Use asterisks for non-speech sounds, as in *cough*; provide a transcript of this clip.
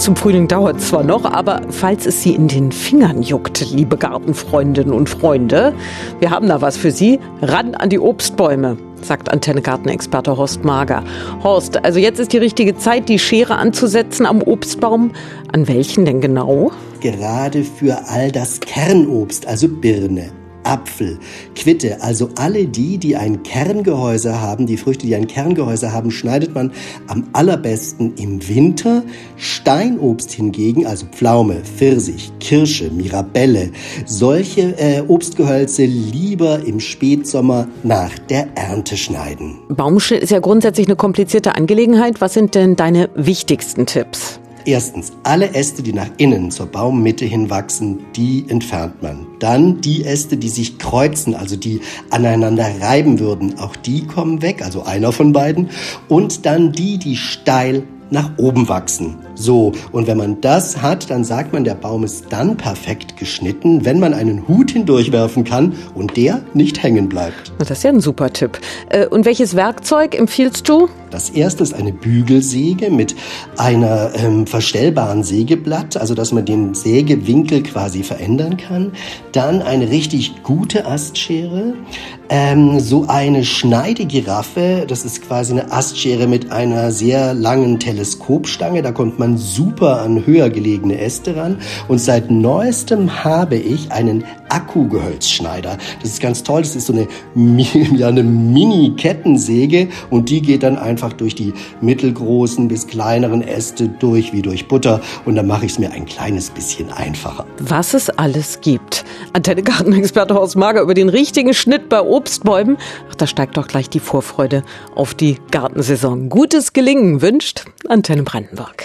zum Frühling dauert zwar noch, aber falls es Sie in den Fingern juckt, liebe Gartenfreundinnen und Freunde, wir haben da was für Sie. Ran an die Obstbäume sagt Antenne Gartenexperte Horst Mager. Horst, also jetzt ist die richtige Zeit, die Schere anzusetzen am Obstbaum. An welchen denn genau? Gerade für all das Kernobst, also Birne, Apfel, Quitte, also alle die, die ein Kerngehäuse haben, die Früchte, die ein Kerngehäuse haben, schneidet man am allerbesten im Winter. Steinobst hingegen, also Pflaume, Pfirsich, Kirsche, Mirabelle, solche äh, Obstgehölze lieber im Spätsommer nach der Ernte schneiden. Baumschnitt ist ja grundsätzlich eine komplizierte Angelegenheit. Was sind denn deine wichtigsten Tipps? Erstens, alle Äste, die nach innen zur Baummitte hin wachsen, die entfernt man. Dann die Äste, die sich kreuzen, also die aneinander reiben würden, auch die kommen weg, also einer von beiden. Und dann die, die steil nach oben wachsen. So, und wenn man das hat, dann sagt man, der Baum ist dann perfekt geschnitten, wenn man einen Hut hindurchwerfen kann und der nicht hängen bleibt. Das ist ja ein super Tipp. Äh, und welches Werkzeug empfiehlst du? Das erste ist eine Bügelsäge mit einer ähm, verstellbaren Sägeblatt, also dass man den Sägewinkel quasi verändern kann. Dann eine richtig gute Astschere, ähm, so eine Schneidegiraffe, das ist quasi eine Astschere mit einer sehr langen Teleskopstange, da kommt man super an höher gelegene Äste ran. Und seit neuestem habe ich einen Akkugehölzschneider. Das ist ganz toll, das ist so eine, *laughs* ja, eine Mini-Kettensäge und die geht dann einfach durch die mittelgroßen bis kleineren Äste durch wie durch Butter und dann mache ich es mir ein kleines bisschen einfacher. Was es alles gibt. Antenne Gartenexperte Horst Mager über den richtigen Schnitt bei Obstbäumen. Ach, da steigt doch gleich die Vorfreude auf die Gartensaison. Gutes Gelingen wünscht Antenne Brandenburg.